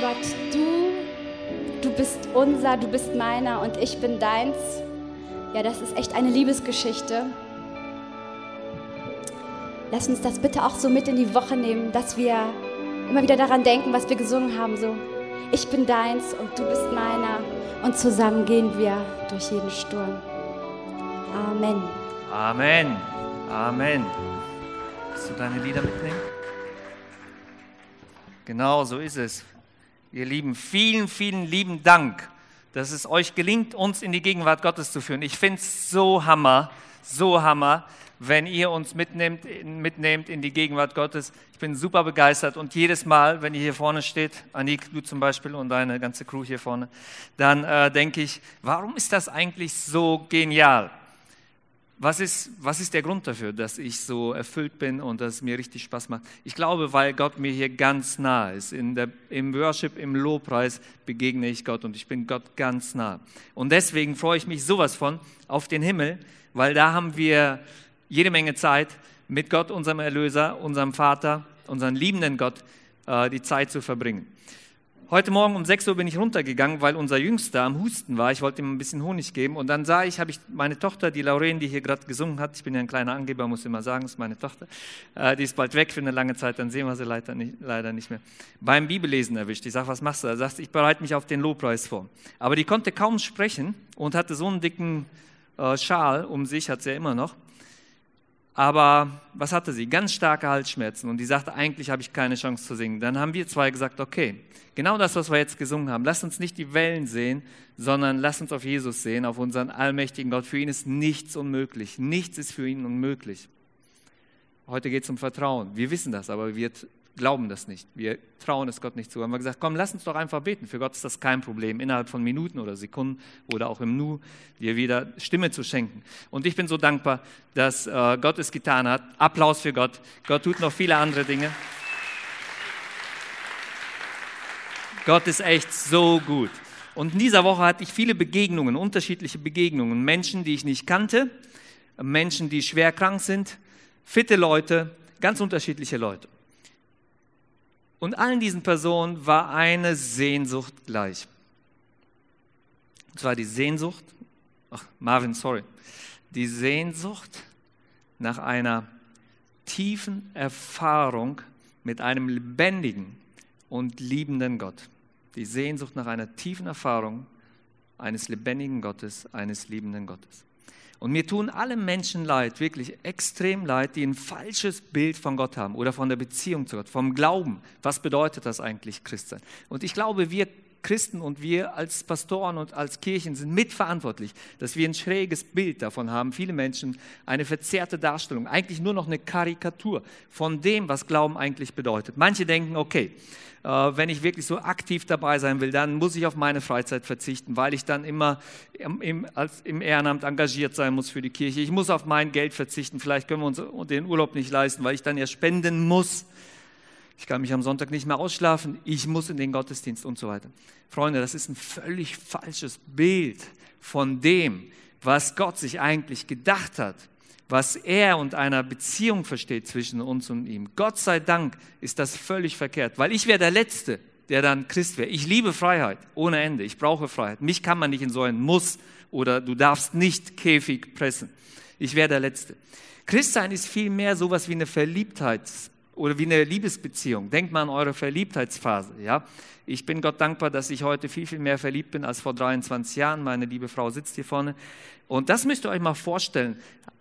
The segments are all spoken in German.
Gott, du, du bist unser, du bist meiner und ich bin deins. Ja, das ist echt eine Liebesgeschichte. Lass uns das bitte auch so mit in die Woche nehmen, dass wir immer wieder daran denken, was wir gesungen haben. So, ich bin deins und du bist meiner. Und zusammen gehen wir durch jeden Sturm. Amen. Amen. Amen. Willst du deine Lieder mitnehmen? Genau so ist es. Ihr Lieben, vielen, vielen lieben Dank, dass es euch gelingt, uns in die Gegenwart Gottes zu führen. Ich finde es so hammer, so hammer, wenn ihr uns mitnehmt, mitnehmt in die Gegenwart Gottes. Ich bin super begeistert und jedes Mal, wenn ihr hier vorne steht, Anik, du zum Beispiel und deine ganze Crew hier vorne, dann äh, denke ich, warum ist das eigentlich so genial? Was ist, was ist der Grund dafür, dass ich so erfüllt bin und dass es mir richtig Spaß macht? Ich glaube, weil Gott mir hier ganz nah ist. In der, Im Worship, im Lobpreis begegne ich Gott und ich bin Gott ganz nah. Und deswegen freue ich mich sowas von auf den Himmel, weil da haben wir jede Menge Zeit, mit Gott, unserem Erlöser, unserem Vater, unserem liebenden Gott, äh, die Zeit zu verbringen. Heute Morgen um 6 Uhr bin ich runtergegangen, weil unser Jüngster am Husten war. Ich wollte ihm ein bisschen Honig geben. Und dann sah ich, habe ich meine Tochter, die Lauren, die hier gerade gesungen hat, ich bin ja ein kleiner Angeber, muss immer sagen, ist meine Tochter, äh, die ist bald weg für eine lange Zeit, dann sehen wir sie leider nicht, leider nicht mehr. Beim Bibellesen erwischt. Ich sage, was machst du? Er sagt, ich bereite mich auf den Lobpreis vor. Aber die konnte kaum sprechen und hatte so einen dicken äh, Schal um sich, hat sie ja immer noch. Aber was hatte sie? Ganz starke Halsschmerzen. Und die sagte, eigentlich habe ich keine Chance zu singen. Dann haben wir zwei gesagt, okay, genau das, was wir jetzt gesungen haben. Lass uns nicht die Wellen sehen, sondern lass uns auf Jesus sehen, auf unseren allmächtigen Gott. Für ihn ist nichts unmöglich. Nichts ist für ihn unmöglich. Heute geht es um Vertrauen. Wir wissen das, aber wir glauben das nicht. Wir trauen es Gott nicht zu. Haben wir gesagt, komm, lass uns doch einfach beten. Für Gott ist das kein Problem, innerhalb von Minuten oder Sekunden oder auch im Nu dir wieder Stimme zu schenken. Und ich bin so dankbar, dass äh, Gott es getan hat. Applaus für Gott. Gott tut noch viele andere Dinge. Gott ist echt so gut. Und in dieser Woche hatte ich viele Begegnungen, unterschiedliche Begegnungen. Menschen, die ich nicht kannte, Menschen, die schwer krank sind, fitte Leute, ganz unterschiedliche Leute. Und allen diesen Personen war eine Sehnsucht gleich. Und zwar die Sehnsucht, ach Marvin, sorry, die Sehnsucht nach einer tiefen Erfahrung mit einem lebendigen und liebenden Gott. Die Sehnsucht nach einer tiefen Erfahrung eines lebendigen Gottes, eines liebenden Gottes. Und mir tun alle Menschen leid, wirklich extrem leid, die ein falsches Bild von Gott haben oder von der Beziehung zu Gott, vom Glauben. Was bedeutet das eigentlich, Christsein? Und ich glaube, wir Christen und wir als Pastoren und als Kirchen sind mitverantwortlich, dass wir ein schräges Bild davon haben. Viele Menschen eine verzerrte Darstellung, eigentlich nur noch eine Karikatur von dem, was Glauben eigentlich bedeutet. Manche denken, okay, äh, wenn ich wirklich so aktiv dabei sein will, dann muss ich auf meine Freizeit verzichten, weil ich dann immer im, als, im Ehrenamt engagiert sein muss für die Kirche. Ich muss auf mein Geld verzichten. Vielleicht können wir uns den Urlaub nicht leisten, weil ich dann ja spenden muss. Ich kann mich am Sonntag nicht mehr ausschlafen. Ich muss in den Gottesdienst und so weiter. Freunde, das ist ein völlig falsches Bild von dem, was Gott sich eigentlich gedacht hat was er und einer Beziehung versteht zwischen uns und ihm. Gott sei Dank ist das völlig verkehrt, weil ich wäre der Letzte, der dann Christ wäre. Ich liebe Freiheit ohne Ende. Ich brauche Freiheit. Mich kann man nicht in so einen Muss oder du darfst nicht Käfig pressen. Ich wäre der Letzte. Christsein ist vielmehr sowas wie eine Verliebtheit oder wie eine Liebesbeziehung. Denkt mal an eure Verliebtheitsphase. Ja? Ich bin Gott dankbar, dass ich heute viel, viel mehr verliebt bin als vor 23 Jahren. Meine liebe Frau sitzt hier vorne. Und das müsst ihr euch mal vorstellen.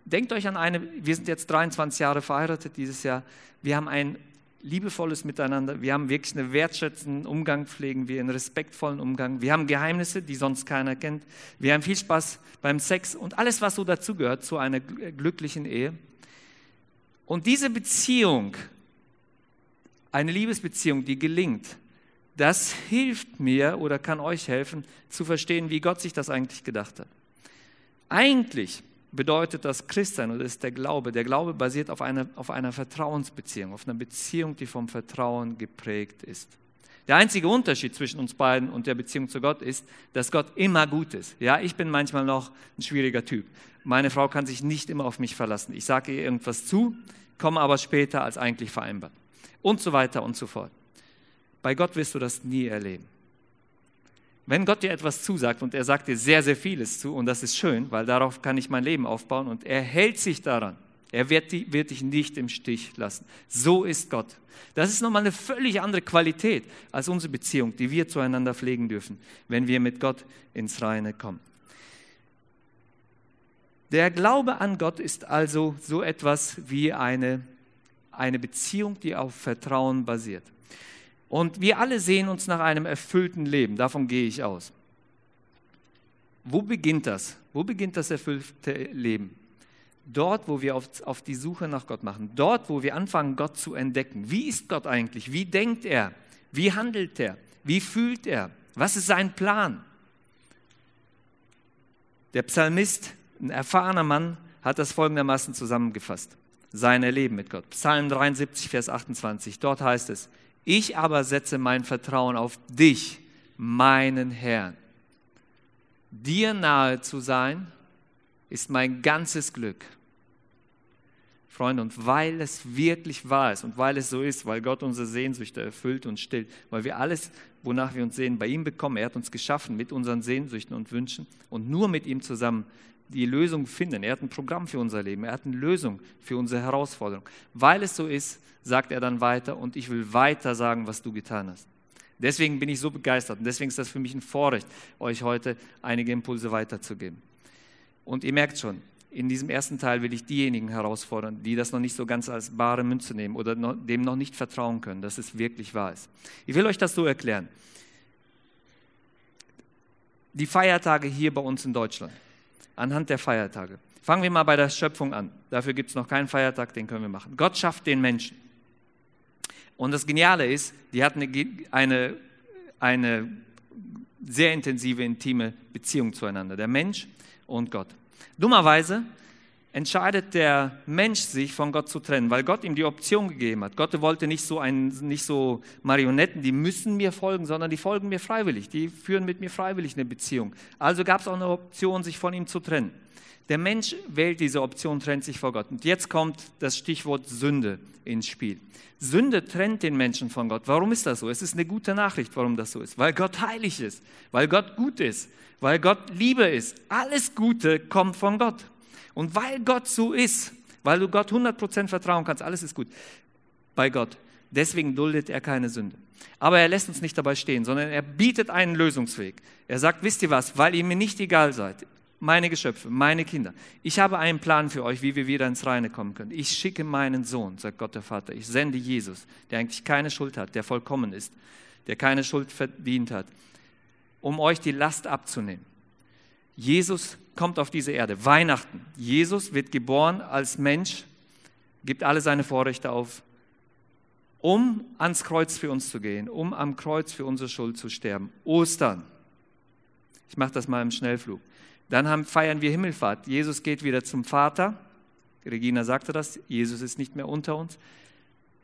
Denkt euch an eine, wir sind jetzt 23 Jahre verheiratet dieses Jahr. Wir haben ein liebevolles Miteinander. Wir haben wirklich einen wertschätzenden Umgang, pflegen wir einen respektvollen Umgang. Wir haben Geheimnisse, die sonst keiner kennt. Wir haben viel Spaß beim Sex und alles, was so dazugehört zu einer glücklichen Ehe. Und diese Beziehung, eine Liebesbeziehung, die gelingt, das hilft mir oder kann euch helfen zu verstehen, wie Gott sich das eigentlich gedacht hat. Eigentlich bedeutet das Christsein oder ist der Glaube. Der Glaube basiert auf einer, auf einer Vertrauensbeziehung, auf einer Beziehung, die vom Vertrauen geprägt ist. Der einzige Unterschied zwischen uns beiden und der Beziehung zu Gott ist, dass Gott immer gut ist. Ja, ich bin manchmal noch ein schwieriger Typ. Meine Frau kann sich nicht immer auf mich verlassen. Ich sage ihr irgendwas zu, komme aber später als eigentlich vereinbart. Und so weiter und so fort. Bei Gott wirst du das nie erleben. Wenn Gott dir etwas zusagt und er sagt dir sehr, sehr vieles zu, und das ist schön, weil darauf kann ich mein Leben aufbauen und er hält sich daran. Er wird, die, wird dich nicht im Stich lassen. So ist Gott. Das ist nochmal eine völlig andere Qualität als unsere Beziehung, die wir zueinander pflegen dürfen, wenn wir mit Gott ins Reine kommen. Der Glaube an Gott ist also so etwas wie eine, eine Beziehung, die auf Vertrauen basiert. Und wir alle sehen uns nach einem erfüllten Leben, davon gehe ich aus. Wo beginnt das? Wo beginnt das erfüllte Leben? Dort, wo wir auf, auf die Suche nach Gott machen, dort, wo wir anfangen, Gott zu entdecken. Wie ist Gott eigentlich? Wie denkt er? Wie handelt er? Wie fühlt er? Was ist sein Plan? Der Psalmist, ein erfahrener Mann, hat das folgendermaßen zusammengefasst. Sein Erleben mit Gott. Psalm 73, Vers 28. Dort heißt es, ich aber setze mein Vertrauen auf dich, meinen Herrn. Dir nahe zu sein, ist mein ganzes Glück. Freunde, und weil es wirklich wahr ist und weil es so ist, weil Gott unsere Sehnsüchte erfüllt und stillt, weil wir alles, wonach wir uns sehen, bei ihm bekommen, er hat uns geschaffen mit unseren Sehnsüchten und Wünschen und nur mit ihm zusammen die Lösung finden. Er hat ein Programm für unser Leben, er hat eine Lösung für unsere Herausforderung. Weil es so ist, sagt er dann weiter und ich will weiter sagen, was du getan hast. Deswegen bin ich so begeistert und deswegen ist das für mich ein Vorrecht, euch heute einige Impulse weiterzugeben. Und ihr merkt schon, in diesem ersten Teil will ich diejenigen herausfordern, die das noch nicht so ganz als bare Münze nehmen oder dem noch nicht vertrauen können, dass es wirklich wahr ist. Ich will euch das so erklären. Die Feiertage hier bei uns in Deutschland, anhand der Feiertage. Fangen wir mal bei der Schöpfung an. Dafür gibt es noch keinen Feiertag, den können wir machen. Gott schafft den Menschen. Und das Geniale ist, die hatten eine, eine, eine sehr intensive, intime Beziehung zueinander, der Mensch und Gott. Dummerweise entscheidet der Mensch sich von Gott zu trennen, weil Gott ihm die Option gegeben hat. Gott wollte nicht so, ein, nicht so Marionetten, die müssen mir folgen, sondern die folgen mir freiwillig, die führen mit mir freiwillig eine Beziehung. Also gab es auch eine Option, sich von ihm zu trennen. Der Mensch wählt diese Option, trennt sich vor Gott. Und jetzt kommt das Stichwort Sünde ins Spiel. Sünde trennt den Menschen von Gott. Warum ist das so? Es ist eine gute Nachricht, warum das so ist. Weil Gott heilig ist, weil Gott gut ist, weil Gott Liebe ist. Alles Gute kommt von Gott. Und weil Gott so ist, weil du Gott 100% vertrauen kannst, alles ist gut bei Gott. Deswegen duldet er keine Sünde. Aber er lässt uns nicht dabei stehen, sondern er bietet einen Lösungsweg. Er sagt, wisst ihr was, weil ihr mir nicht egal seid, meine Geschöpfe, meine Kinder, ich habe einen Plan für euch, wie wir wieder ins Reine kommen können. Ich schicke meinen Sohn, sagt Gott der Vater. Ich sende Jesus, der eigentlich keine Schuld hat, der vollkommen ist, der keine Schuld verdient hat, um euch die Last abzunehmen. Jesus kommt auf diese Erde. Weihnachten. Jesus wird geboren als Mensch, gibt alle seine Vorrechte auf, um ans Kreuz für uns zu gehen, um am Kreuz für unsere Schuld zu sterben. Ostern. Ich mache das mal im Schnellflug. Dann haben, feiern wir Himmelfahrt. Jesus geht wieder zum Vater. Regina sagte das. Jesus ist nicht mehr unter uns.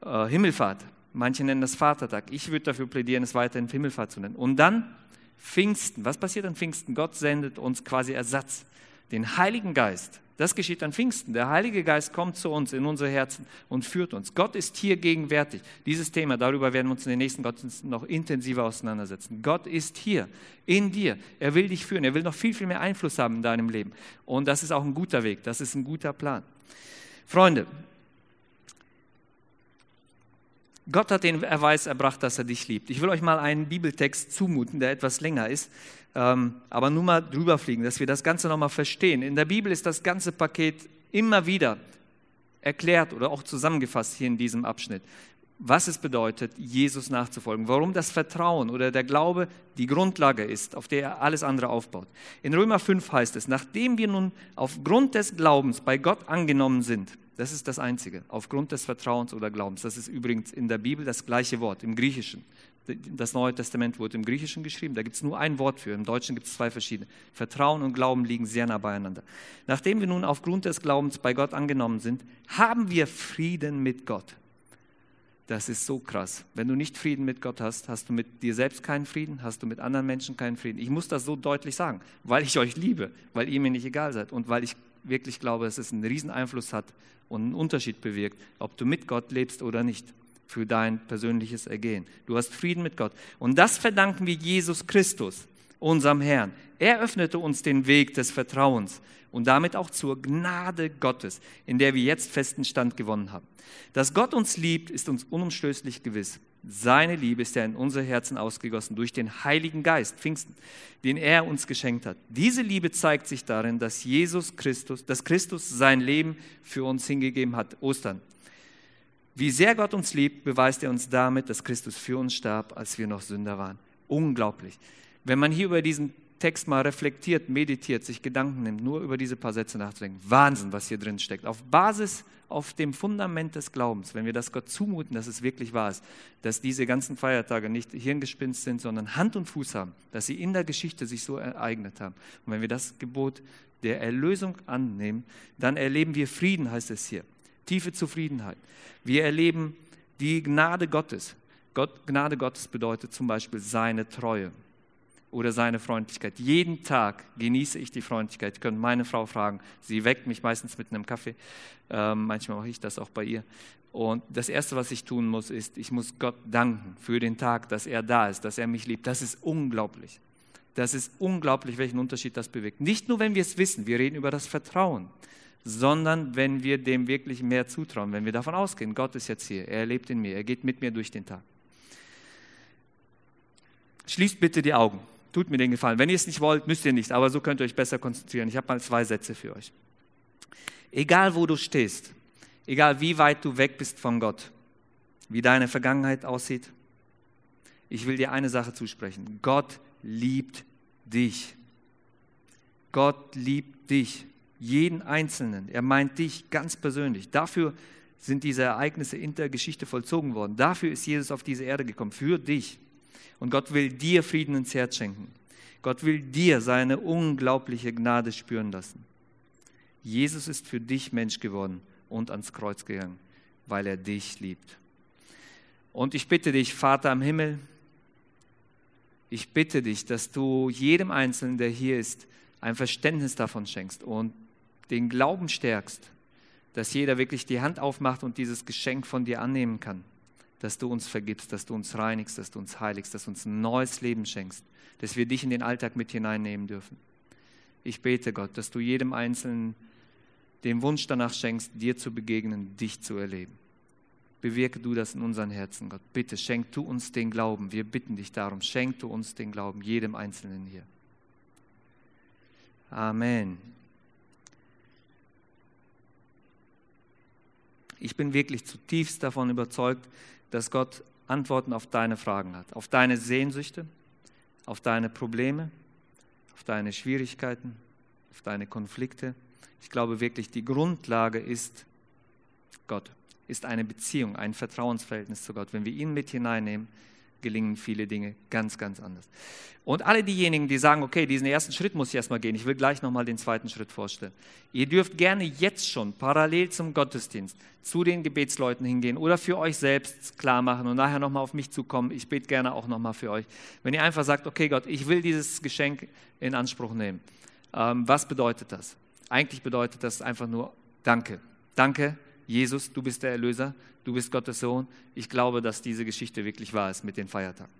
Äh, Himmelfahrt. Manche nennen das Vatertag. Ich würde dafür plädieren, es weiterhin Himmelfahrt zu nennen. Und dann Pfingsten. Was passiert an Pfingsten? Gott sendet uns quasi Ersatz, den Heiligen Geist. Das geschieht an Pfingsten. Der Heilige Geist kommt zu uns in unsere Herzen und führt uns. Gott ist hier gegenwärtig. Dieses Thema, darüber werden wir uns in den nächsten Gottesdiensten noch intensiver auseinandersetzen. Gott ist hier, in dir. Er will dich führen. Er will noch viel, viel mehr Einfluss haben in deinem Leben. Und das ist auch ein guter Weg. Das ist ein guter Plan. Freunde, Gott hat den Erweis erbracht, dass er dich liebt. Ich will euch mal einen Bibeltext zumuten, der etwas länger ist, ähm, aber nur mal drüber fliegen, dass wir das Ganze nochmal verstehen. In der Bibel ist das ganze Paket immer wieder erklärt oder auch zusammengefasst hier in diesem Abschnitt, was es bedeutet, Jesus nachzufolgen, warum das Vertrauen oder der Glaube die Grundlage ist, auf der er alles andere aufbaut. In Römer 5 heißt es, nachdem wir nun aufgrund des Glaubens bei Gott angenommen sind, das ist das Einzige, aufgrund des Vertrauens oder Glaubens. Das ist übrigens in der Bibel das gleiche Wort, im Griechischen. Das Neue Testament wurde im Griechischen geschrieben, da gibt es nur ein Wort für, im Deutschen gibt es zwei verschiedene. Vertrauen und Glauben liegen sehr nah beieinander. Nachdem wir nun aufgrund des Glaubens bei Gott angenommen sind, haben wir Frieden mit Gott. Das ist so krass. Wenn du nicht Frieden mit Gott hast, hast du mit dir selbst keinen Frieden, hast du mit anderen Menschen keinen Frieden. Ich muss das so deutlich sagen, weil ich euch liebe, weil ihr mir nicht egal seid und weil ich wirklich glaube, dass es einen riesen Einfluss hat und einen Unterschied bewirkt, ob du mit Gott lebst oder nicht. für dein persönliches Ergehen. Du hast Frieden mit Gott. Und das verdanken wir Jesus Christus, unserem Herrn. Er öffnete uns den Weg des Vertrauens und damit auch zur Gnade Gottes, in der wir jetzt festen Stand gewonnen haben. Dass Gott uns liebt, ist uns unumstößlich gewiss. Seine Liebe ist ja in unser Herzen ausgegossen durch den Heiligen Geist, Pfingsten, den er uns geschenkt hat. Diese Liebe zeigt sich darin, dass Jesus Christus, dass Christus sein Leben für uns hingegeben hat, Ostern. Wie sehr Gott uns liebt, beweist er uns damit, dass Christus für uns starb, als wir noch Sünder waren. Unglaublich. Wenn man hier über diesen Text mal reflektiert, meditiert, sich Gedanken nimmt, nur über diese paar Sätze nachzudenken. Wahnsinn, was hier drin steckt. Auf Basis, auf dem Fundament des Glaubens, wenn wir das Gott zumuten, dass es wirklich wahr ist, dass diese ganzen Feiertage nicht Hirngespinst sind, sondern Hand und Fuß haben, dass sie in der Geschichte sich so ereignet haben. Und wenn wir das Gebot der Erlösung annehmen, dann erleben wir Frieden, heißt es hier. Tiefe Zufriedenheit. Wir erleben die Gnade Gottes. Gott, Gnade Gottes bedeutet zum Beispiel seine Treue oder seine Freundlichkeit. Jeden Tag genieße ich die Freundlichkeit. Ihr könnt meine Frau fragen. Sie weckt mich meistens mit einem Kaffee. Ähm, manchmal mache ich das auch bei ihr. Und das Erste, was ich tun muss, ist, ich muss Gott danken für den Tag, dass er da ist, dass er mich liebt. Das ist unglaublich. Das ist unglaublich, welchen Unterschied das bewegt. Nicht nur, wenn wir es wissen, wir reden über das Vertrauen, sondern wenn wir dem wirklich mehr zutrauen, wenn wir davon ausgehen, Gott ist jetzt hier, er lebt in mir, er geht mit mir durch den Tag. Schließt bitte die Augen. Tut mir den Gefallen. Wenn ihr es nicht wollt, müsst ihr nicht, aber so könnt ihr euch besser konzentrieren. Ich habe mal zwei Sätze für euch. Egal wo du stehst, egal wie weit du weg bist von Gott, wie deine Vergangenheit aussieht, ich will dir eine Sache zusprechen. Gott liebt dich. Gott liebt dich, jeden Einzelnen. Er meint dich ganz persönlich. Dafür sind diese Ereignisse in der Geschichte vollzogen worden. Dafür ist Jesus auf diese Erde gekommen, für dich. Und Gott will dir Frieden ins Herz schenken. Gott will dir seine unglaubliche Gnade spüren lassen. Jesus ist für dich Mensch geworden und ans Kreuz gegangen, weil er dich liebt. Und ich bitte dich, Vater am Himmel, ich bitte dich, dass du jedem Einzelnen, der hier ist, ein Verständnis davon schenkst und den Glauben stärkst, dass jeder wirklich die Hand aufmacht und dieses Geschenk von dir annehmen kann dass du uns vergibst, dass du uns reinigst, dass du uns heiligst, dass du uns ein neues Leben schenkst, dass wir dich in den Alltag mit hineinnehmen dürfen. Ich bete Gott, dass du jedem Einzelnen den Wunsch danach schenkst, dir zu begegnen, dich zu erleben. Bewirke du das in unseren Herzen, Gott. Bitte schenk du uns den Glauben. Wir bitten dich darum, schenk du uns den Glauben, jedem Einzelnen hier. Amen. Ich bin wirklich zutiefst davon überzeugt, dass Gott Antworten auf deine Fragen hat, auf deine Sehnsüchte, auf deine Probleme, auf deine Schwierigkeiten, auf deine Konflikte. Ich glaube wirklich, die Grundlage ist Gott, ist eine Beziehung, ein Vertrauensverhältnis zu Gott. Wenn wir ihn mit hineinnehmen, gelingen viele Dinge ganz, ganz anders. Und alle diejenigen, die sagen, okay, diesen ersten Schritt muss ich erstmal gehen, ich will gleich nochmal den zweiten Schritt vorstellen. Ihr dürft gerne jetzt schon parallel zum Gottesdienst zu den Gebetsleuten hingehen oder für euch selbst klar machen und nachher nochmal auf mich zukommen. Ich bete gerne auch nochmal für euch. Wenn ihr einfach sagt, okay Gott, ich will dieses Geschenk in Anspruch nehmen. Ähm, was bedeutet das? Eigentlich bedeutet das einfach nur Danke. Danke, Jesus, du bist der Erlöser du bist Gottes Sohn. Ich glaube, dass diese Geschichte wirklich wahr ist mit den Feiertagen.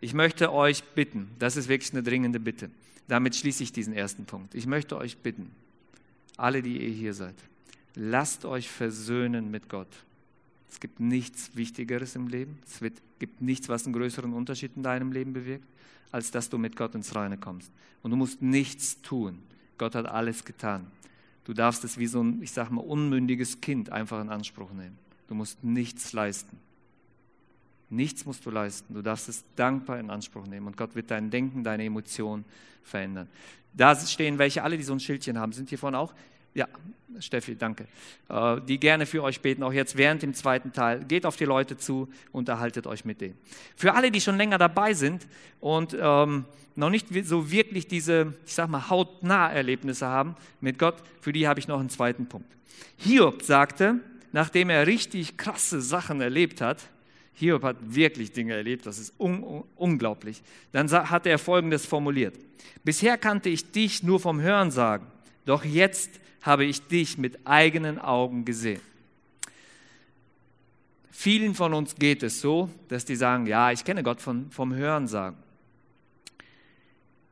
Ich möchte euch bitten, das ist wirklich eine dringende Bitte. Damit schließe ich diesen ersten Punkt. Ich möchte euch bitten, alle, die ihr hier seid, lasst euch versöhnen mit Gott. Es gibt nichts Wichtigeres im Leben. Es wird, gibt nichts, was einen größeren Unterschied in deinem Leben bewirkt, als dass du mit Gott ins Reine kommst. Und du musst nichts tun. Gott hat alles getan. Du darfst es wie so ein, ich sag mal, unmündiges Kind einfach in Anspruch nehmen. Du musst nichts leisten. Nichts musst du leisten. Du darfst es dankbar in Anspruch nehmen und Gott wird dein Denken, deine Emotionen verändern. Da stehen welche, alle, die so ein Schildchen haben. Sind hier vorne auch? Ja, Steffi, danke. Äh, die gerne für euch beten, auch jetzt während dem zweiten Teil. Geht auf die Leute zu, unterhaltet euch mit denen. Für alle, die schon länger dabei sind und ähm, noch nicht so wirklich diese, ich sag mal, hautnah Erlebnisse haben mit Gott, für die habe ich noch einen zweiten Punkt. Hiob sagte, nachdem er richtig krasse Sachen erlebt hat, Hiob hat wirklich Dinge erlebt, das ist un unglaublich, dann hat er Folgendes formuliert. Bisher kannte ich dich nur vom Hörensagen, doch jetzt habe ich dich mit eigenen Augen gesehen. Vielen von uns geht es so, dass die sagen, ja, ich kenne Gott von, vom Hören sagen.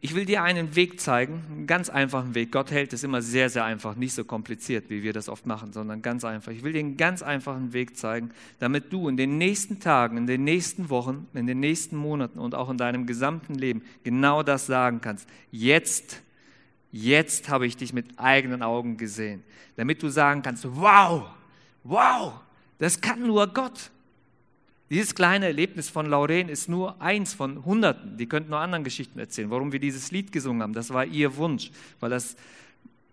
Ich will dir einen Weg zeigen, einen ganz einfachen Weg. Gott hält es immer sehr, sehr einfach, nicht so kompliziert, wie wir das oft machen, sondern ganz einfach. Ich will dir einen ganz einfachen Weg zeigen, damit du in den nächsten Tagen, in den nächsten Wochen, in den nächsten Monaten und auch in deinem gesamten Leben genau das sagen kannst. Jetzt, jetzt habe ich dich mit eigenen Augen gesehen. Damit du sagen kannst, wow, wow, das kann nur Gott. Dieses kleine Erlebnis von Lauren ist nur eins von Hunderten. Die könnten nur anderen Geschichten erzählen. Warum wir dieses Lied gesungen haben, das war ihr Wunsch, weil das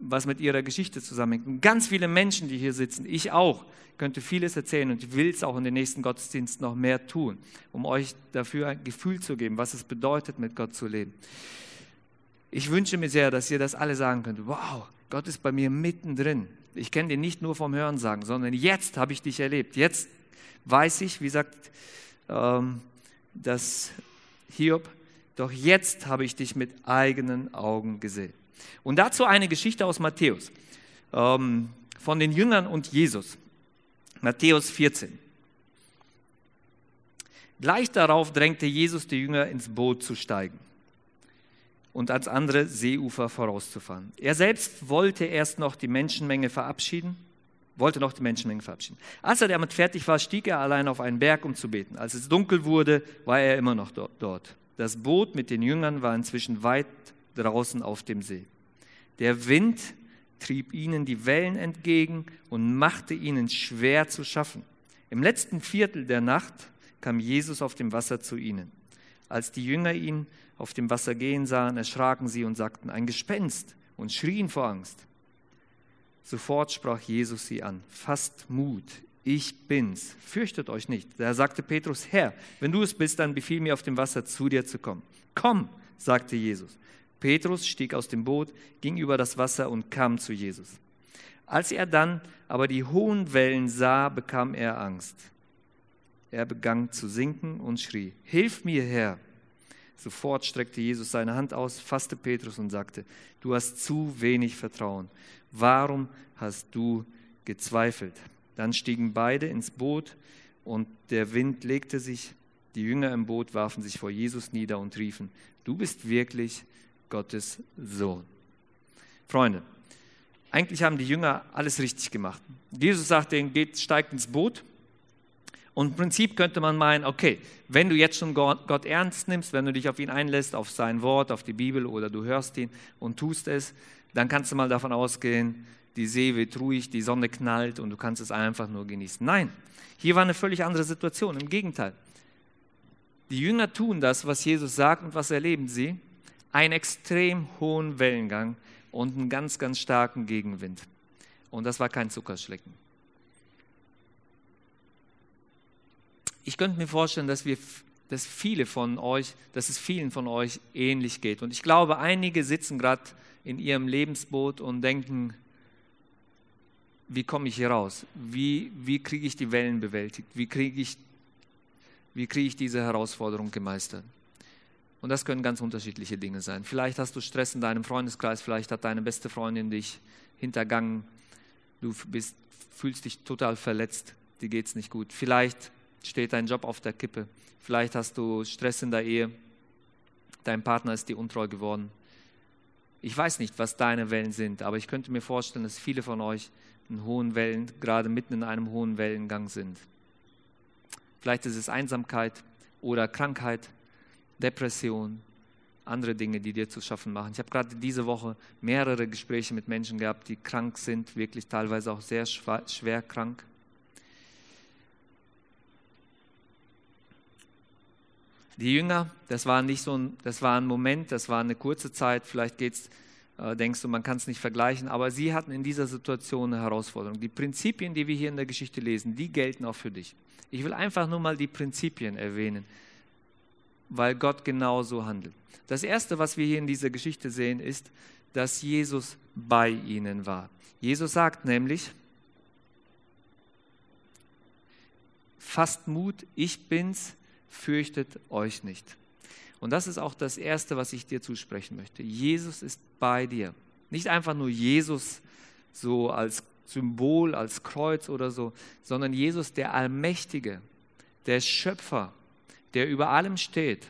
was mit ihrer Geschichte zusammenhängt. Und ganz viele Menschen, die hier sitzen, ich auch, könnte vieles erzählen und ich will es auch in den nächsten Gottesdienst noch mehr tun, um euch dafür ein Gefühl zu geben, was es bedeutet, mit Gott zu leben. Ich wünsche mir sehr, dass ihr das alle sagen könnt. Wow, Gott ist bei mir mittendrin. Ich kenne den nicht nur vom Hören sagen, sondern jetzt habe ich dich erlebt. Jetzt weiß ich, wie sagt ähm, das Hiob, doch jetzt habe ich dich mit eigenen Augen gesehen. Und dazu eine Geschichte aus Matthäus, ähm, von den Jüngern und Jesus. Matthäus 14. Gleich darauf drängte Jesus die Jünger ins Boot zu steigen und ans andere Seeufer vorauszufahren. Er selbst wollte erst noch die Menschenmenge verabschieden wollte noch die Menschenmenge verabschieden. Als er damit fertig war, stieg er allein auf einen Berg, um zu beten. Als es dunkel wurde, war er immer noch dort. Das Boot mit den Jüngern war inzwischen weit draußen auf dem See. Der Wind trieb ihnen die Wellen entgegen und machte ihnen schwer zu schaffen. Im letzten Viertel der Nacht kam Jesus auf dem Wasser zu ihnen. Als die Jünger ihn auf dem Wasser gehen sahen, erschraken sie und sagten, ein Gespenst und schrien vor Angst. Sofort sprach Jesus sie an, fasst Mut, ich bin's, fürchtet euch nicht. Da sagte Petrus, Herr, wenn du es bist, dann befiehl mir auf dem Wasser zu dir zu kommen. Komm, sagte Jesus. Petrus stieg aus dem Boot, ging über das Wasser und kam zu Jesus. Als er dann aber die hohen Wellen sah, bekam er Angst. Er begann zu sinken und schrie, Hilf mir, Herr! Sofort streckte Jesus seine Hand aus, fasste Petrus und sagte, Du hast zu wenig Vertrauen warum hast du gezweifelt? Dann stiegen beide ins Boot und der Wind legte sich, die Jünger im Boot warfen sich vor Jesus nieder und riefen, du bist wirklich Gottes Sohn. Freunde, eigentlich haben die Jünger alles richtig gemacht. Jesus sagt denen, geht, steigt ins Boot. Und im Prinzip könnte man meinen, okay, wenn du jetzt schon Gott, Gott, ernst nimmst, wenn du dich auf ihn einlässt, auf sein Wort, auf die Bibel oder du hörst ihn und tust es, dann kannst du mal davon ausgehen, die See wird ruhig, die Sonne knallt und du kannst es einfach nur genießen. Nein, hier war eine völlig andere Situation. Im Gegenteil. Die Jünger tun das, was Jesus sagt und was erleben sie? Einen extrem hohen Wellengang und einen ganz, ganz starken Gegenwind. Und das war kein Zuckerschlecken. Ich könnte mir vorstellen, dass wir dass viele von euch, dass es vielen von euch ähnlich geht. Und ich glaube, einige sitzen gerade in ihrem Lebensboot und denken, wie komme ich hier raus? Wie, wie kriege ich die Wellen bewältigt? Wie kriege ich, wie kriege ich diese Herausforderung gemeistert? Und das können ganz unterschiedliche Dinge sein. Vielleicht hast du Stress in deinem Freundeskreis, vielleicht hat deine beste Freundin dich hintergangen, du bist, fühlst dich total verletzt, dir geht es nicht gut. Vielleicht steht dein Job auf der Kippe, vielleicht hast du Stress in der Ehe, dein Partner ist dir untreu geworden. Ich weiß nicht, was deine Wellen sind, aber ich könnte mir vorstellen, dass viele von euch in hohen Wellen, gerade mitten in einem hohen Wellengang sind. Vielleicht ist es Einsamkeit oder Krankheit, Depression, andere Dinge, die dir zu schaffen machen. Ich habe gerade diese Woche mehrere Gespräche mit Menschen gehabt, die krank sind, wirklich teilweise auch sehr schwer krank. Die Jünger, das war nicht so ein, das war ein Moment, das war eine kurze Zeit, vielleicht geht's, äh, denkst du, man kann es nicht vergleichen, aber sie hatten in dieser Situation eine Herausforderung. Die Prinzipien, die wir hier in der Geschichte lesen, die gelten auch für dich. Ich will einfach nur mal die Prinzipien erwähnen, weil Gott genauso handelt. Das Erste, was wir hier in dieser Geschichte sehen, ist, dass Jesus bei ihnen war. Jesus sagt nämlich, fasst Mut, ich bin's, fürchtet euch nicht. Und das ist auch das Erste, was ich dir zusprechen möchte. Jesus ist bei dir. Nicht einfach nur Jesus so als Symbol, als Kreuz oder so, sondern Jesus, der Allmächtige, der Schöpfer, der über allem steht,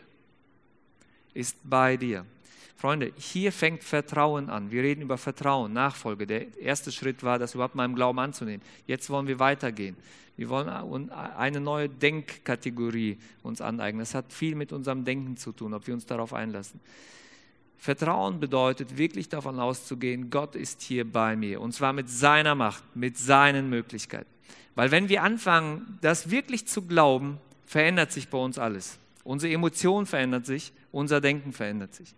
ist bei dir. Freunde, hier fängt Vertrauen an. Wir reden über Vertrauen, Nachfolge. Der erste Schritt war, das überhaupt mal im Glauben anzunehmen. Jetzt wollen wir weitergehen. Wir wollen eine neue Denkkategorie uns aneignen. Das hat viel mit unserem Denken zu tun, ob wir uns darauf einlassen. Vertrauen bedeutet wirklich davon auszugehen, Gott ist hier bei mir. Und zwar mit seiner Macht, mit seinen Möglichkeiten. Weil wenn wir anfangen, das wirklich zu glauben, verändert sich bei uns alles. Unsere Emotion verändert sich, unser Denken verändert sich.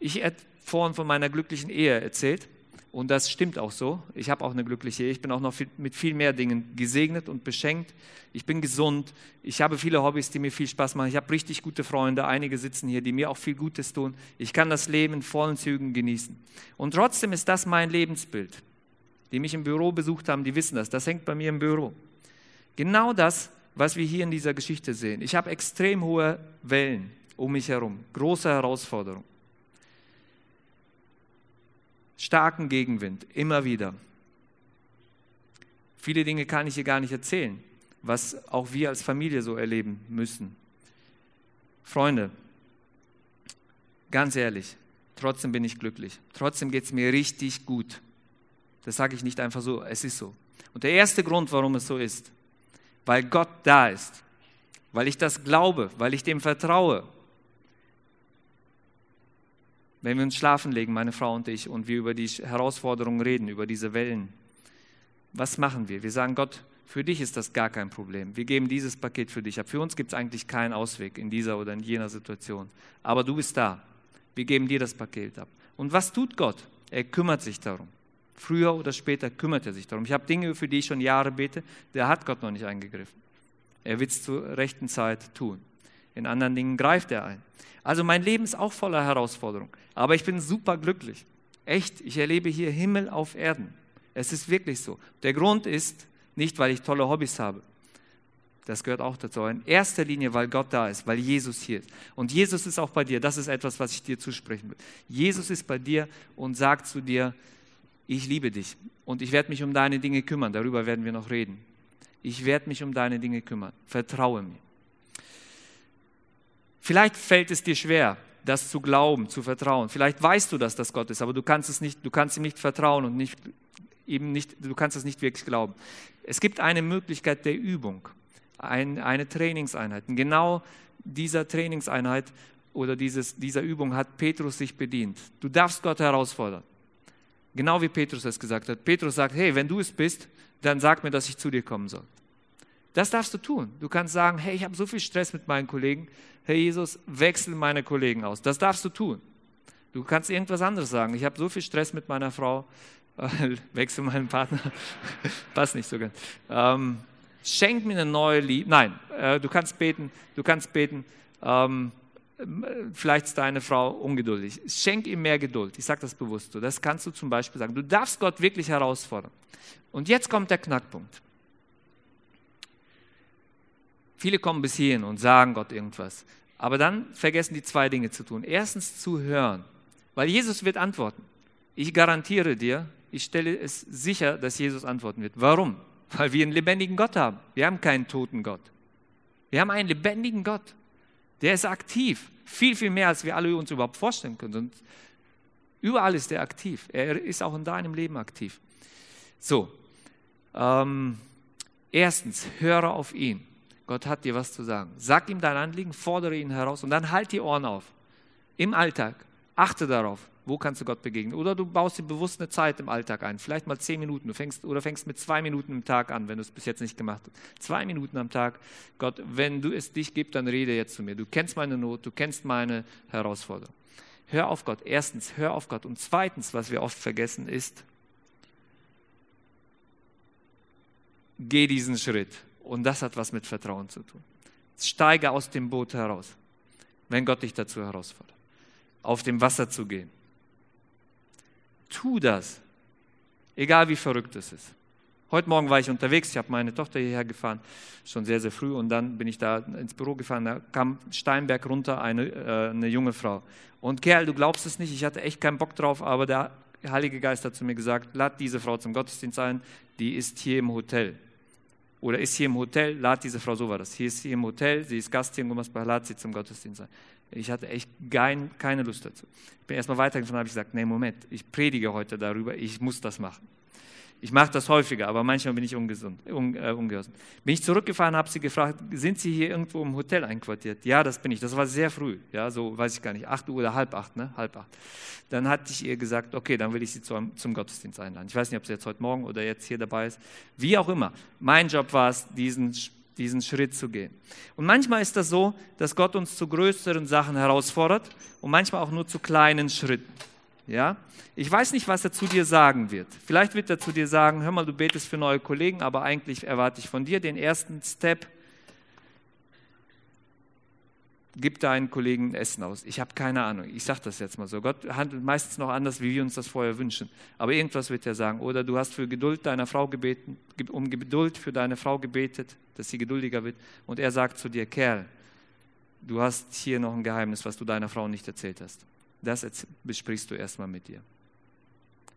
Ich habe vorhin von meiner glücklichen Ehe erzählt und das stimmt auch so. Ich habe auch eine glückliche Ehe. Ich bin auch noch mit viel mehr Dingen gesegnet und beschenkt. Ich bin gesund. Ich habe viele Hobbys, die mir viel Spaß machen. Ich habe richtig gute Freunde. Einige sitzen hier, die mir auch viel Gutes tun. Ich kann das Leben in vollen Zügen genießen. Und trotzdem ist das mein Lebensbild. Die mich im Büro besucht haben, die wissen das. Das hängt bei mir im Büro. Genau das, was wir hier in dieser Geschichte sehen. Ich habe extrem hohe Wellen um mich herum, große Herausforderungen starken Gegenwind, immer wieder. Viele Dinge kann ich hier gar nicht erzählen, was auch wir als Familie so erleben müssen. Freunde, ganz ehrlich, trotzdem bin ich glücklich. Trotzdem geht es mir richtig gut. Das sage ich nicht einfach so, es ist so. Und der erste Grund, warum es so ist, weil Gott da ist, weil ich das glaube, weil ich dem vertraue, wenn wir uns schlafen legen, meine Frau und ich, und wir über die Herausforderungen reden, über diese Wellen, was machen wir? Wir sagen, Gott, für dich ist das gar kein Problem. Wir geben dieses Paket für dich ab. Für uns gibt es eigentlich keinen Ausweg in dieser oder in jener Situation. Aber du bist da. Wir geben dir das Paket ab. Und was tut Gott? Er kümmert sich darum. Früher oder später kümmert er sich darum. Ich habe Dinge, für die ich schon Jahre bete, da hat Gott noch nicht eingegriffen. Er wird es zur rechten Zeit tun. In anderen Dingen greift er ein. Also mein Leben ist auch voller Herausforderungen. Aber ich bin super glücklich. Echt, ich erlebe hier Himmel auf Erden. Es ist wirklich so. Der Grund ist nicht, weil ich tolle Hobbys habe. Das gehört auch dazu. In erster Linie, weil Gott da ist, weil Jesus hier ist. Und Jesus ist auch bei dir. Das ist etwas, was ich dir zusprechen will. Jesus ist bei dir und sagt zu dir, ich liebe dich und ich werde mich um deine Dinge kümmern. Darüber werden wir noch reden. Ich werde mich um deine Dinge kümmern. Vertraue mir. Vielleicht fällt es dir schwer, das zu glauben, zu vertrauen. Vielleicht weißt du, dass das Gott ist, aber du kannst es nicht, du kannst ihm nicht vertrauen und nicht, eben nicht, du kannst es nicht wirklich glauben. Es gibt eine Möglichkeit der Übung, ein, eine Trainingseinheit. Und genau dieser Trainingseinheit oder dieses, dieser Übung hat Petrus sich bedient. Du darfst Gott herausfordern. Genau wie Petrus es gesagt hat. Petrus sagt, hey, wenn du es bist, dann sag mir, dass ich zu dir kommen soll. Das darfst du tun. Du kannst sagen, hey, ich habe so viel Stress mit meinen Kollegen. Herr Jesus, wechsel meine Kollegen aus. Das darfst du tun. Du kannst irgendwas anderes sagen. Ich habe so viel Stress mit meiner Frau. wechsel meinen Partner. Passt nicht so ganz. Ähm, schenk mir eine neue Liebe. Nein, äh, du kannst beten. Du kannst beten. Ähm, vielleicht ist deine Frau ungeduldig. Schenk ihm mehr Geduld. Ich sage das bewusst so. Das kannst du zum Beispiel sagen. Du darfst Gott wirklich herausfordern. Und jetzt kommt der Knackpunkt. Viele kommen bis hierhin und sagen Gott irgendwas. Aber dann vergessen die zwei Dinge zu tun. Erstens zu hören, weil Jesus wird antworten. Ich garantiere dir, ich stelle es sicher, dass Jesus antworten wird. Warum? Weil wir einen lebendigen Gott haben. Wir haben keinen toten Gott. Wir haben einen lebendigen Gott. Der ist aktiv. Viel, viel mehr, als wir alle uns überhaupt vorstellen können. Und überall ist er aktiv. Er ist auch in deinem Leben aktiv. So. Ähm, erstens, höre auf ihn. Gott hat dir was zu sagen. Sag ihm dein Anliegen, fordere ihn heraus und dann halt die Ohren auf. Im Alltag. Achte darauf, wo kannst du Gott begegnen. Oder du baust dir bewusst eine Zeit im Alltag ein, vielleicht mal zehn Minuten. Du fängst, oder fängst mit zwei Minuten im Tag an, wenn du es bis jetzt nicht gemacht hast. Zwei Minuten am Tag. Gott, wenn du es dich gibt, dann rede jetzt zu mir. Du kennst meine Not, du kennst meine Herausforderung. Hör auf Gott. Erstens, hör auf Gott. Und zweitens, was wir oft vergessen, ist, geh diesen Schritt. Und das hat was mit Vertrauen zu tun. Steige aus dem Boot heraus, wenn Gott dich dazu herausfordert, auf dem Wasser zu gehen. Tu das, egal wie verrückt es ist. Heute Morgen war ich unterwegs, ich habe meine Tochter hierher gefahren, schon sehr, sehr früh, und dann bin ich da ins Büro gefahren, da kam Steinberg runter eine, äh, eine junge Frau. Und Kerl, du glaubst es nicht, ich hatte echt keinen Bock drauf, aber da Heilige Geist hat zu mir gesagt, lad diese Frau zum Gottesdienst ein, die ist hier im Hotel. Oder ist hier im Hotel, lad diese Frau, so war das. Hier ist sie im Hotel, sie ist Gast hier in Gummersbach, lad sie zum Gottesdienst ein. Ich hatte echt kein, keine Lust dazu. Ich bin erstmal weitergefahren und habe gesagt, nee, Moment, ich predige heute darüber, ich muss das machen. Ich mache das häufiger, aber manchmal bin ich ungesund, un, äh, ungehorsam. Bin ich zurückgefahren, habe sie gefragt, sind Sie hier irgendwo im Hotel einquartiert? Ja, das bin ich. Das war sehr früh, ja, so weiß ich gar nicht, 8 Uhr oder halb acht, ne? Halb acht. Dann hatte ich ihr gesagt, okay, dann will ich Sie zum, zum Gottesdienst einladen. Ich weiß nicht, ob sie jetzt heute Morgen oder jetzt hier dabei ist. Wie auch immer. Mein Job war es, diesen diesen Schritt zu gehen. Und manchmal ist das so, dass Gott uns zu größeren Sachen herausfordert und manchmal auch nur zu kleinen Schritten. Ja? Ich weiß nicht, was er zu dir sagen wird. Vielleicht wird er zu dir sagen, hör mal, du betest für neue Kollegen, aber eigentlich erwarte ich von dir den ersten Step. Gib deinen Kollegen Essen aus. Ich habe keine Ahnung. Ich sage das jetzt mal so. Gott handelt meistens noch anders, wie wir uns das vorher wünschen. Aber irgendwas wird er sagen. Oder du hast für Geduld deiner Frau gebeten, um Geduld für deine Frau gebetet, dass sie geduldiger wird. Und er sagt zu dir, Kerl, du hast hier noch ein Geheimnis, was du deiner Frau nicht erzählt hast. Das besprichst du erstmal mit dir.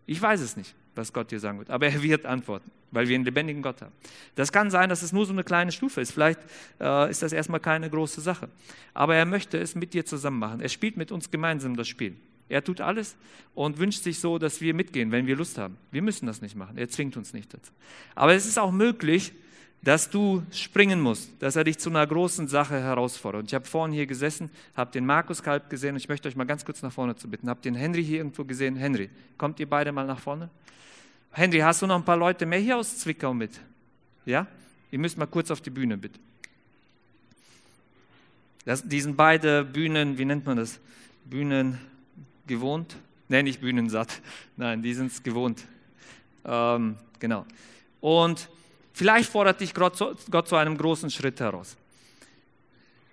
Ich weiß es nicht, was Gott dir sagen wird, aber er wird antworten, weil wir einen lebendigen Gott haben. Das kann sein, dass es nur so eine kleine Stufe ist. Vielleicht äh, ist das erstmal keine große Sache. Aber er möchte es mit dir zusammen machen. Er spielt mit uns gemeinsam das Spiel. Er tut alles und wünscht sich so, dass wir mitgehen, wenn wir Lust haben. Wir müssen das nicht machen. Er zwingt uns nicht dazu. Aber es ist auch möglich, dass du springen musst, dass er dich zu einer großen Sache herausfordert. Und ich habe vorhin hier gesessen, habe den Markus Kalb gesehen und ich möchte euch mal ganz kurz nach vorne zu bitten. Habt den Henry hier irgendwo gesehen? Henry, kommt ihr beide mal nach vorne? Henry, hast du noch ein paar Leute mehr hier aus Zwickau mit? Ja? Ihr müsst mal kurz auf die Bühne, bitte. Das, die sind beide Bühnen, wie nennt man das? Bühnen gewohnt? Nein, nicht Bühnensatt. Nein, die sind es gewohnt. Ähm, genau. Und Vielleicht fordert dich Gott zu, einem großen Schritt heraus.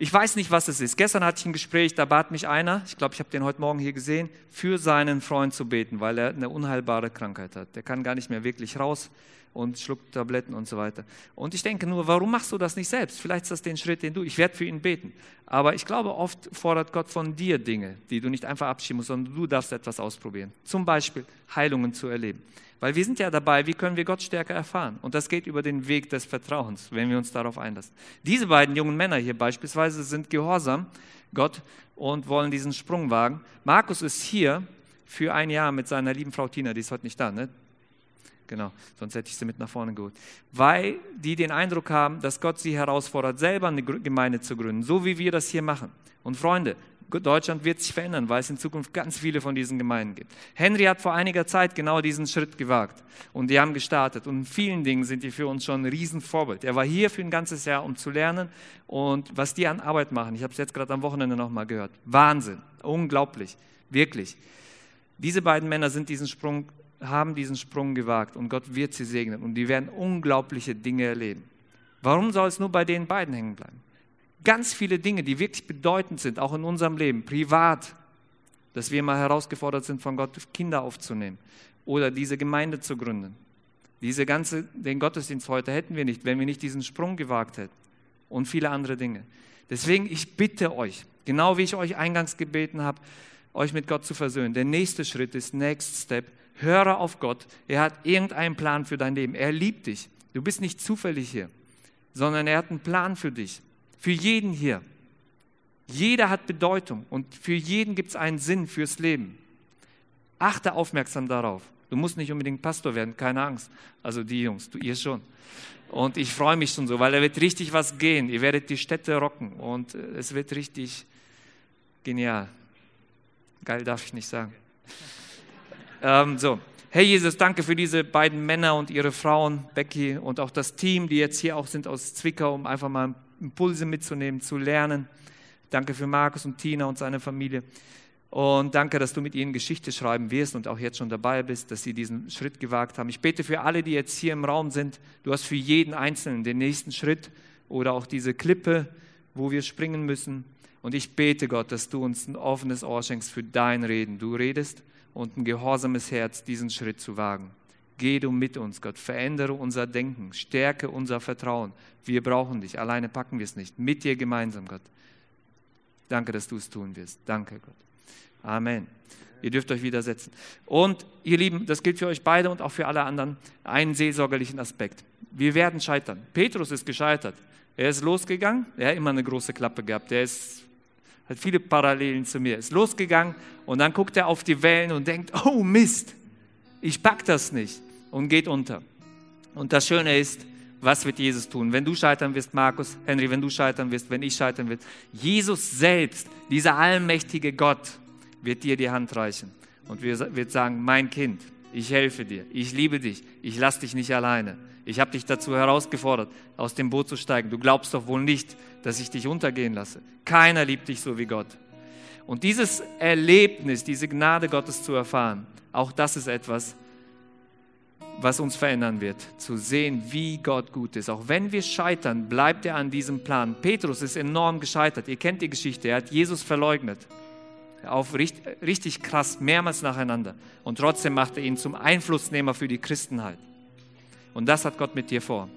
Ich weiß nicht, was es ist. Gestern hatte ich ein Gespräch, da bat mich einer, ich glaube, ich habe den heute Morgen hier gesehen, für seinen Freund zu beten, weil er eine unheilbare Krankheit hat. Der kann gar nicht mehr wirklich raus und schluckt Tabletten und so weiter. Und ich denke nur, warum machst du das nicht selbst? Vielleicht ist das den Schritt, den du, ich werde für ihn beten. Aber ich glaube, oft fordert Gott von dir Dinge, die du nicht einfach abschieben musst, sondern du darfst etwas ausprobieren. Zum Beispiel Heilungen zu erleben. Weil wir sind ja dabei, wie können wir Gott stärker erfahren? Und das geht über den Weg des Vertrauens, wenn wir uns darauf einlassen. Diese beiden jungen Männer hier beispielsweise sind gehorsam Gott und wollen diesen Sprung wagen. Markus ist hier für ein Jahr mit seiner lieben Frau Tina, die ist heute nicht da, ne? Genau, sonst hätte ich sie mit nach vorne geholt. Weil die den Eindruck haben, dass Gott sie herausfordert, selber eine Gemeinde zu gründen, so wie wir das hier machen. Und Freunde, Deutschland wird sich verändern, weil es in Zukunft ganz viele von diesen Gemeinden gibt. Henry hat vor einiger Zeit genau diesen Schritt gewagt und die haben gestartet und in vielen Dingen sind die für uns schon ein Riesenvorbild. Er war hier für ein ganzes Jahr, um zu lernen und was die an Arbeit machen, ich habe es jetzt gerade am Wochenende nochmal gehört, Wahnsinn, unglaublich, wirklich. Diese beiden Männer sind diesen Sprung, haben diesen Sprung gewagt und Gott wird sie segnen und die werden unglaubliche Dinge erleben. Warum soll es nur bei den beiden hängen bleiben? Ganz viele Dinge, die wirklich bedeutend sind, auch in unserem Leben, privat, dass wir mal herausgefordert sind, von Gott Kinder aufzunehmen oder diese Gemeinde zu gründen. Diese ganze, den Gottesdienst heute hätten wir nicht, wenn wir nicht diesen Sprung gewagt hätten und viele andere Dinge. Deswegen, ich bitte euch, genau wie ich euch eingangs gebeten habe, euch mit Gott zu versöhnen. Der nächste Schritt ist Next Step. Höre auf Gott. Er hat irgendeinen Plan für dein Leben. Er liebt dich. Du bist nicht zufällig hier, sondern er hat einen Plan für dich. Für jeden hier. Jeder hat Bedeutung und für jeden gibt es einen Sinn fürs Leben. Achte aufmerksam darauf. Du musst nicht unbedingt Pastor werden, keine Angst. Also die Jungs, du ihr schon. Und ich freue mich schon so, weil da wird richtig was gehen. Ihr werdet die Städte rocken und äh, es wird richtig genial. Geil darf ich nicht sagen. ähm, so, Herr Jesus, danke für diese beiden Männer und ihre Frauen, Becky und auch das Team, die jetzt hier auch sind aus Zwickau, um einfach mal Impulse mitzunehmen, zu lernen. Danke für Markus und Tina und seine Familie. Und danke, dass du mit ihnen Geschichte schreiben wirst und auch jetzt schon dabei bist, dass sie diesen Schritt gewagt haben. Ich bete für alle, die jetzt hier im Raum sind. Du hast für jeden Einzelnen den nächsten Schritt oder auch diese Klippe, wo wir springen müssen. Und ich bete, Gott, dass du uns ein offenes Ohr schenkst für dein Reden. Du redest und ein gehorsames Herz, diesen Schritt zu wagen. Geh du mit uns, Gott. Verändere unser Denken, stärke unser Vertrauen. Wir brauchen dich. Alleine packen wir es nicht. Mit dir gemeinsam, Gott. Danke, dass du es tun wirst. Danke, Gott. Amen. Ihr dürft euch widersetzen. Und ihr Lieben, das gilt für euch beide und auch für alle anderen, einen seelsorgerlichen Aspekt. Wir werden scheitern. Petrus ist gescheitert. Er ist losgegangen, er hat immer eine große Klappe gehabt. Er ist, hat viele Parallelen zu mir. Er ist losgegangen und dann guckt er auf die Wellen und denkt, oh Mist, ich pack das nicht und geht unter. Und das Schöne ist, was wird Jesus tun? Wenn du scheitern wirst, Markus, Henry, wenn du scheitern wirst, wenn ich scheitern wird, Jesus selbst, dieser allmächtige Gott, wird dir die Hand reichen und wird sagen, mein Kind, ich helfe dir, ich liebe dich, ich lasse dich nicht alleine. Ich habe dich dazu herausgefordert, aus dem Boot zu steigen. Du glaubst doch wohl nicht, dass ich dich untergehen lasse. Keiner liebt dich so wie Gott. Und dieses Erlebnis, diese Gnade Gottes zu erfahren, auch das ist etwas, was uns verändern wird, zu sehen, wie Gott gut ist. Auch wenn wir scheitern, bleibt er an diesem Plan. Petrus ist enorm gescheitert. Ihr kennt die Geschichte. Er hat Jesus verleugnet. Auf richtig, richtig krass, mehrmals nacheinander. Und trotzdem macht er ihn zum Einflussnehmer für die Christenheit. Und das hat Gott mit dir vor.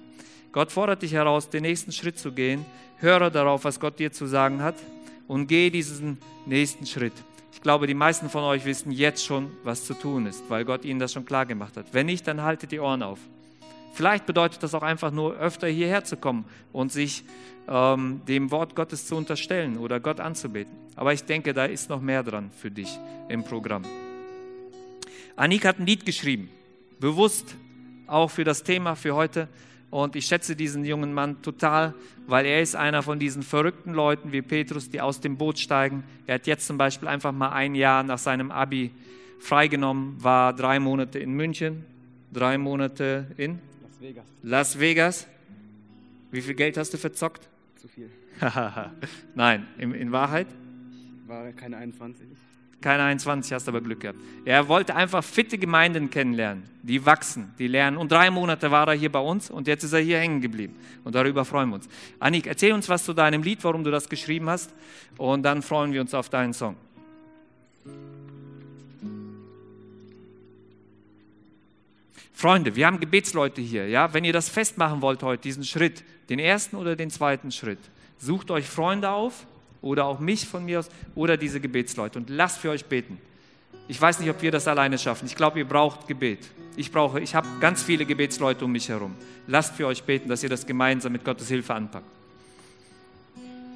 Gott fordert dich heraus, den nächsten Schritt zu gehen. Höre darauf, was Gott dir zu sagen hat und gehe diesen nächsten Schritt. Ich glaube, die meisten von euch wissen jetzt schon, was zu tun ist, weil Gott ihnen das schon klar gemacht hat. Wenn nicht, dann haltet die Ohren auf. Vielleicht bedeutet das auch einfach nur, öfter hierher zu kommen und sich ähm, dem Wort Gottes zu unterstellen oder Gott anzubeten. Aber ich denke, da ist noch mehr dran für dich im Programm. Anik hat ein Lied geschrieben, bewusst auch für das Thema für heute. Und ich schätze diesen jungen Mann total, weil er ist einer von diesen verrückten Leuten wie Petrus, die aus dem Boot steigen. Er hat jetzt zum Beispiel einfach mal ein Jahr nach seinem Abi freigenommen, war drei Monate in München, drei Monate in Las Vegas. Las Vegas. Wie viel Geld hast du verzockt? Zu viel. Nein, in, in Wahrheit War keine 21. keine 21, hast aber Glück gehabt. Er wollte einfach fitte Gemeinden kennenlernen, die wachsen, die lernen. Und drei Monate war er hier bei uns und jetzt ist er hier hängen geblieben. Und darüber freuen wir uns. Annik, erzähl uns was zu deinem Lied, warum du das geschrieben hast. Und dann freuen wir uns auf deinen Song. Freunde, wir haben Gebetsleute hier. Ja? Wenn ihr das festmachen wollt heute, diesen Schritt, den ersten oder den zweiten Schritt, sucht euch Freunde auf oder auch mich von mir aus oder diese Gebetsleute und lasst für euch beten. Ich weiß nicht, ob wir das alleine schaffen. Ich glaube, ihr braucht Gebet. Ich brauche, ich habe ganz viele Gebetsleute um mich herum. Lasst für euch beten, dass ihr das gemeinsam mit Gottes Hilfe anpackt.